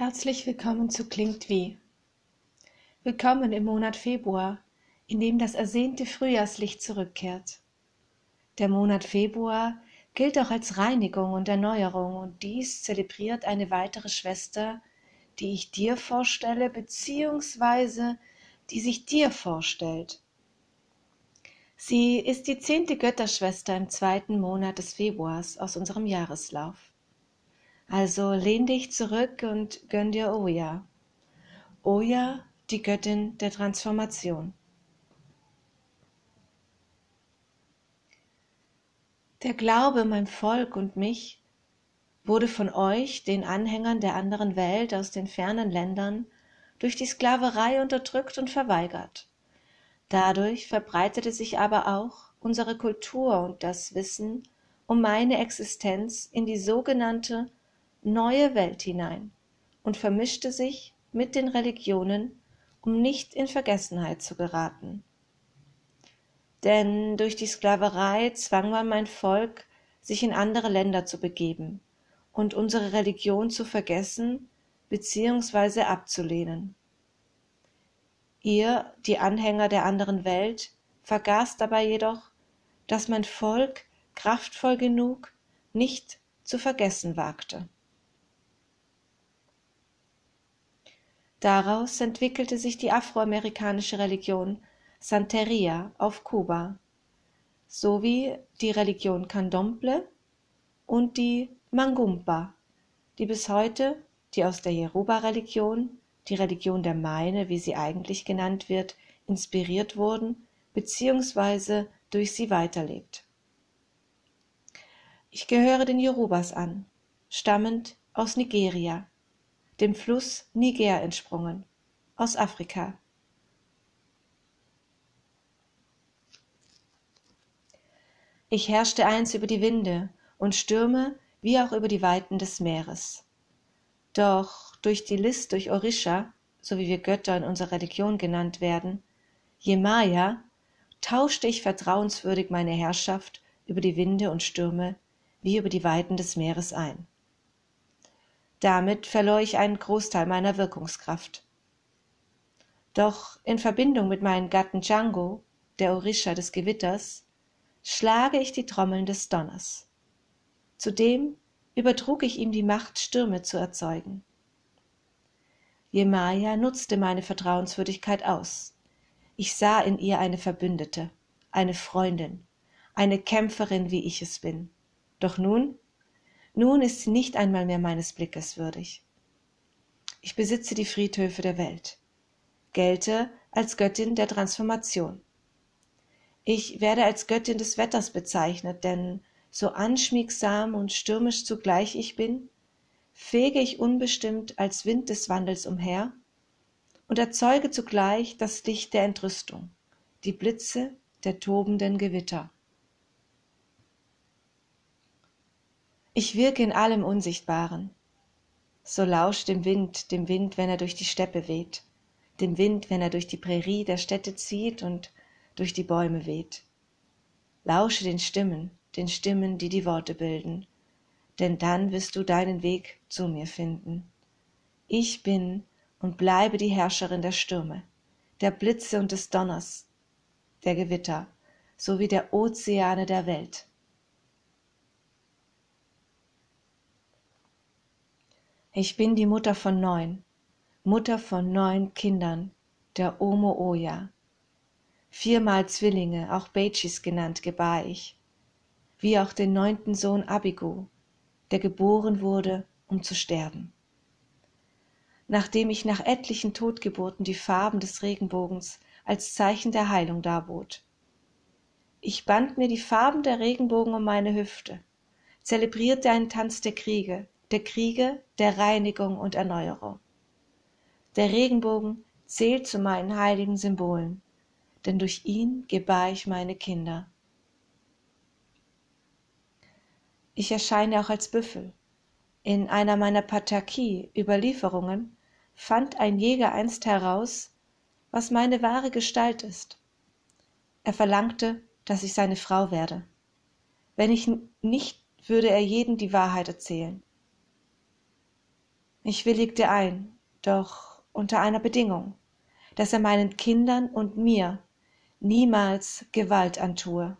Herzlich willkommen zu Klingt wie. Willkommen im Monat Februar, in dem das ersehnte Frühjahrslicht zurückkehrt. Der Monat Februar gilt auch als Reinigung und Erneuerung und dies zelebriert eine weitere Schwester, die ich dir vorstelle, beziehungsweise die sich dir vorstellt. Sie ist die zehnte Götterschwester im zweiten Monat des Februars aus unserem Jahreslauf. Also lehn dich zurück und gönn dir Oya. Oya, die Göttin der Transformation. Der Glaube, mein Volk und mich, wurde von euch, den Anhängern der anderen Welt aus den fernen Ländern, durch die Sklaverei unterdrückt und verweigert. Dadurch verbreitete sich aber auch unsere Kultur und das Wissen um meine Existenz in die sogenannte neue Welt hinein und vermischte sich mit den Religionen, um nicht in Vergessenheit zu geraten. Denn durch die Sklaverei zwang man mein Volk, sich in andere Länder zu begeben und unsere Religion zu vergessen bzw. abzulehnen. Ihr, die Anhänger der anderen Welt, vergaßt dabei jedoch, dass mein Volk kraftvoll genug nicht zu vergessen wagte. Daraus entwickelte sich die afroamerikanische Religion Santeria auf Kuba sowie die Religion Candomblé und die Mangumba, die bis heute die aus der Yoruba-Religion, die Religion der Meine, wie sie eigentlich genannt wird, inspiriert wurden bzw. durch sie weiterlebt. Ich gehöre den Yorubas an, stammend aus Nigeria dem Fluss Niger entsprungen, aus Afrika. Ich herrschte einst über die Winde und Stürme wie auch über die Weiten des Meeres. Doch durch die List durch Orisha, so wie wir Götter in unserer Religion genannt werden, Jemaya, tauschte ich vertrauenswürdig meine Herrschaft über die Winde und Stürme wie über die Weiten des Meeres ein. Damit verlor ich einen Großteil meiner Wirkungskraft. Doch in Verbindung mit meinem Gatten Django, der Orisha des Gewitters, schlage ich die Trommeln des Donners. Zudem übertrug ich ihm die Macht, Stürme zu erzeugen. Jemaya nutzte meine Vertrauenswürdigkeit aus. Ich sah in ihr eine Verbündete, eine Freundin, eine Kämpferin, wie ich es bin. Doch nun nun ist sie nicht einmal mehr meines Blickes würdig. Ich besitze die Friedhöfe der Welt, gelte als Göttin der Transformation. Ich werde als Göttin des Wetters bezeichnet, denn so anschmiegsam und stürmisch zugleich ich bin, fege ich unbestimmt als Wind des Wandels umher und erzeuge zugleich das Licht der Entrüstung, die Blitze der tobenden Gewitter. Ich wirke in allem Unsichtbaren. So lausch dem Wind, dem Wind, wenn er durch die Steppe weht, dem Wind, wenn er durch die Prärie der Städte zieht und durch die Bäume weht. Lausche den Stimmen, den Stimmen, die die Worte bilden, denn dann wirst du deinen Weg zu mir finden. Ich bin und bleibe die Herrscherin der Stürme, der Blitze und des Donners, der Gewitter, sowie der Ozeane der Welt. Ich bin die Mutter von neun, Mutter von neun Kindern, der Omo Oya. Viermal Zwillinge, auch Beitschis genannt, gebar ich, wie auch den neunten Sohn Abigu, der geboren wurde, um zu sterben. Nachdem ich nach etlichen Totgeburten die Farben des Regenbogens als Zeichen der Heilung darbot. Ich band mir die Farben der Regenbogen um meine Hüfte, zelebrierte einen Tanz der Kriege, der Kriege, der Reinigung und Erneuerung. Der Regenbogen zählt zu meinen heiligen Symbolen, denn durch ihn gebar ich meine Kinder. Ich erscheine auch als Büffel. In einer meiner Pataki-Überlieferungen fand ein Jäger einst heraus, was meine wahre Gestalt ist. Er verlangte, dass ich seine Frau werde. Wenn ich nicht, würde er jeden die Wahrheit erzählen. Ich willigte ein, doch unter einer Bedingung, dass er meinen Kindern und mir niemals Gewalt antue.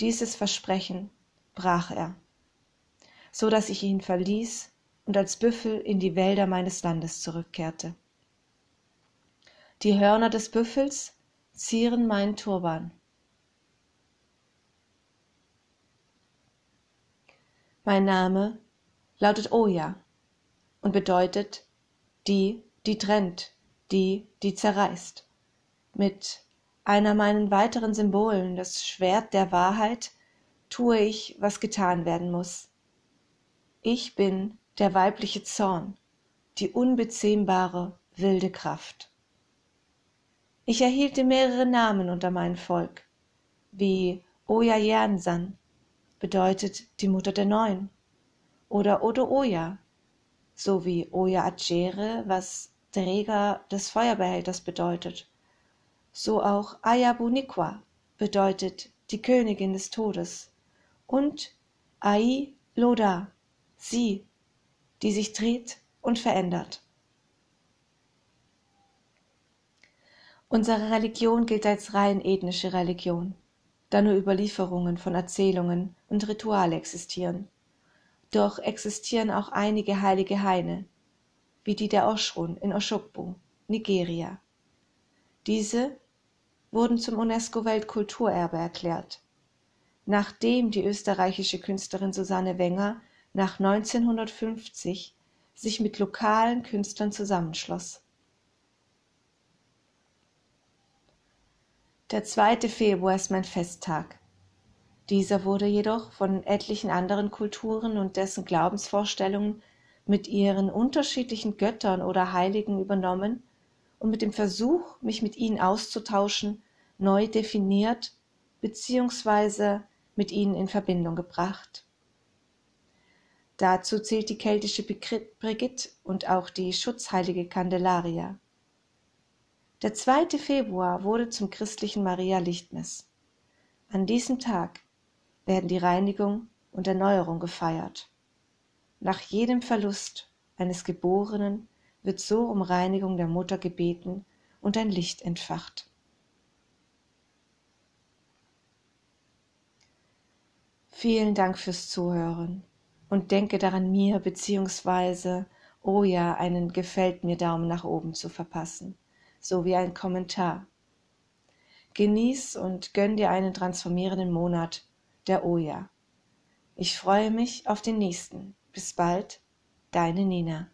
Dieses Versprechen brach er, so dass ich ihn verließ und als Büffel in die Wälder meines Landes zurückkehrte. Die Hörner des Büffels zieren meinen Turban. Mein Name lautet Oya und bedeutet die, die trennt, die, die zerreißt. Mit einer meinen weiteren Symbolen, das Schwert der Wahrheit, tue ich, was getan werden muss. Ich bin der weibliche Zorn, die unbezähmbare, wilde Kraft. Ich erhielte mehrere Namen unter mein Volk, wie Oya Yansan, bedeutet die Mutter der Neun, oder Odo Oya, sowie Oya Acere, was Träger des Feuerbehälters bedeutet. So auch Ayabunikwa bedeutet die Königin des Todes und Ai Loda, sie, die sich dreht und verändert. Unsere Religion gilt als rein ethnische Religion, da nur Überlieferungen von Erzählungen und Rituale existieren. Doch existieren auch einige heilige Haine, wie die der Oshun in Oshogbo, Nigeria. Diese wurden zum UNESCO-Weltkulturerbe erklärt, nachdem die österreichische Künstlerin Susanne Wenger nach 1950 sich mit lokalen Künstlern zusammenschloss. Der 2. Februar ist mein Festtag. Dieser wurde jedoch von etlichen anderen Kulturen und dessen Glaubensvorstellungen mit ihren unterschiedlichen Göttern oder Heiligen übernommen und mit dem Versuch, mich mit ihnen auszutauschen, neu definiert bzw. mit ihnen in Verbindung gebracht. Dazu zählt die keltische Brigitte und auch die schutzheilige Candelaria. Der 2. Februar wurde zum christlichen Maria Lichtmess. An diesem Tag werden die Reinigung und Erneuerung gefeiert. Nach jedem Verlust eines Geborenen wird so um Reinigung der Mutter gebeten und ein Licht entfacht. Vielen Dank fürs Zuhören und denke daran, mir bzw. oh ja, einen Gefällt mir Daumen nach oben zu verpassen, sowie ein Kommentar. Genieß und gönn dir einen transformierenden Monat der Oja. Ich freue mich auf den nächsten. Bis bald, deine Nina.